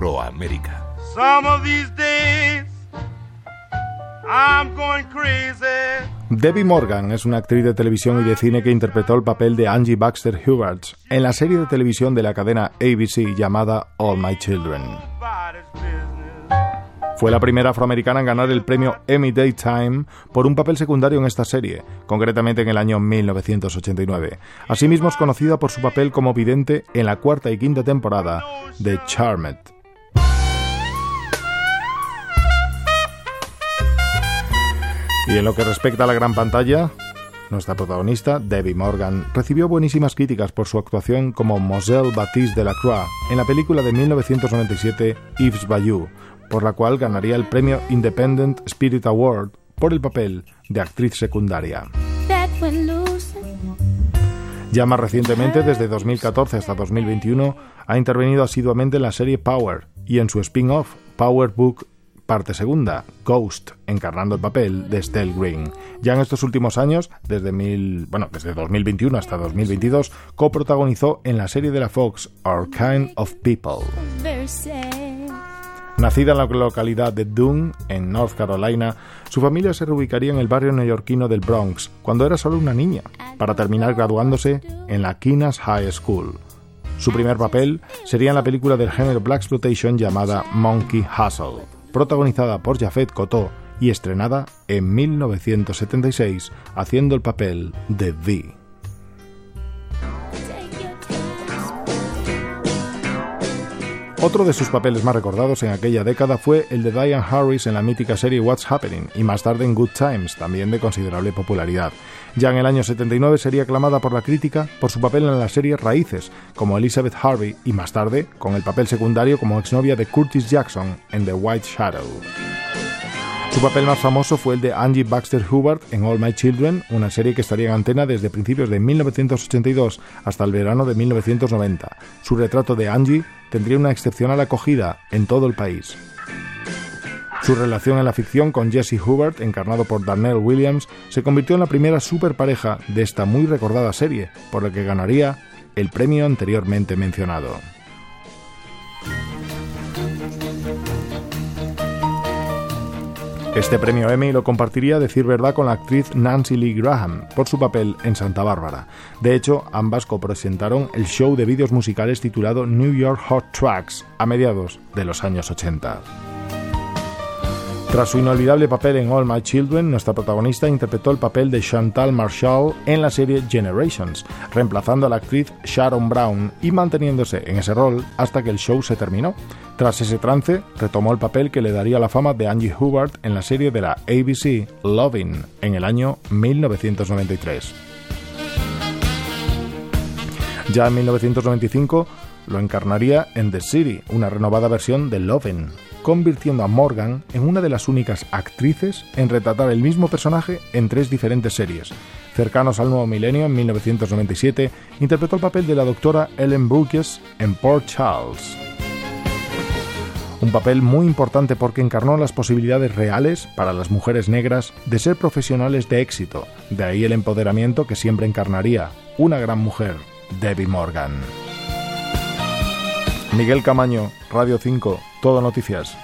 Afroamérica. Debbie Morgan es una actriz de televisión y de cine que interpretó el papel de Angie Baxter Huberts en la serie de televisión de la cadena ABC llamada All My Children. Fue la primera afroamericana en ganar el premio Emmy Daytime por un papel secundario en esta serie, concretamente en el año 1989. Asimismo es conocida por su papel como vidente en la cuarta y quinta temporada de Charmed. Y en lo que respecta a la gran pantalla, nuestra protagonista, Debbie Morgan, recibió buenísimas críticas por su actuación como Moselle Baptiste de la Croix en la película de 1997 Yves Bayou, por la cual ganaría el premio Independent Spirit Award por el papel de actriz secundaria. Ya más recientemente, desde 2014 hasta 2021, ha intervenido asiduamente en la serie Power y en su spin-off Power Book parte segunda, Ghost, encarnando el papel de Estelle Green. Ya en estos últimos años, desde, mil, bueno, desde 2021 hasta 2022, coprotagonizó en la serie de la Fox Our Kind of People. Nacida en la localidad de Dune, en North Carolina, su familia se reubicaría en el barrio neoyorquino del Bronx cuando era solo una niña, para terminar graduándose en la Kinas High School. Su primer papel sería en la película del género Black Exploitation llamada Monkey Hustle protagonizada por Jafet Koto y estrenada en 1976, haciendo el papel de V. Otro de sus papeles más recordados en aquella década fue el de Diane Harris en la mítica serie What's Happening y más tarde en Good Times, también de considerable popularidad. Ya en el año 79 sería aclamada por la crítica por su papel en la serie Raíces, como Elizabeth Harvey y más tarde con el papel secundario como exnovia de Curtis Jackson en The White Shadow. Su papel más famoso fue el de Angie Baxter Hubert en All My Children, una serie que estaría en antena desde principios de 1982 hasta el verano de 1990. Su retrato de Angie tendría una excepcional acogida en todo el país. Su relación en la ficción con Jesse Hubert, encarnado por Darnell Williams, se convirtió en la primera superpareja de esta muy recordada serie, por la que ganaría el premio anteriormente mencionado. Este premio Emmy lo compartiría, decir verdad, con la actriz Nancy Lee Graham por su papel en Santa Bárbara. De hecho, ambas copresentaron el show de vídeos musicales titulado New York Hot Tracks a mediados de los años 80. Tras su inolvidable papel en All My Children, nuestra protagonista interpretó el papel de Chantal Marshall en la serie Generations, reemplazando a la actriz Sharon Brown y manteniéndose en ese rol hasta que el show se terminó. Tras ese trance, retomó el papel que le daría la fama de Angie Hubert en la serie de la ABC Loving en el año 1993. Ya en 1995 lo encarnaría en The City, una renovada versión de Loving convirtiendo a Morgan en una de las únicas actrices en retratar el mismo personaje en tres diferentes series. Cercanos al nuevo milenio, en 1997, interpretó el papel de la doctora Ellen Brooks en Port Charles. Un papel muy importante porque encarnó las posibilidades reales para las mujeres negras de ser profesionales de éxito, de ahí el empoderamiento que siempre encarnaría una gran mujer, Debbie Morgan. Miguel Camaño, Radio 5, Todo Noticias.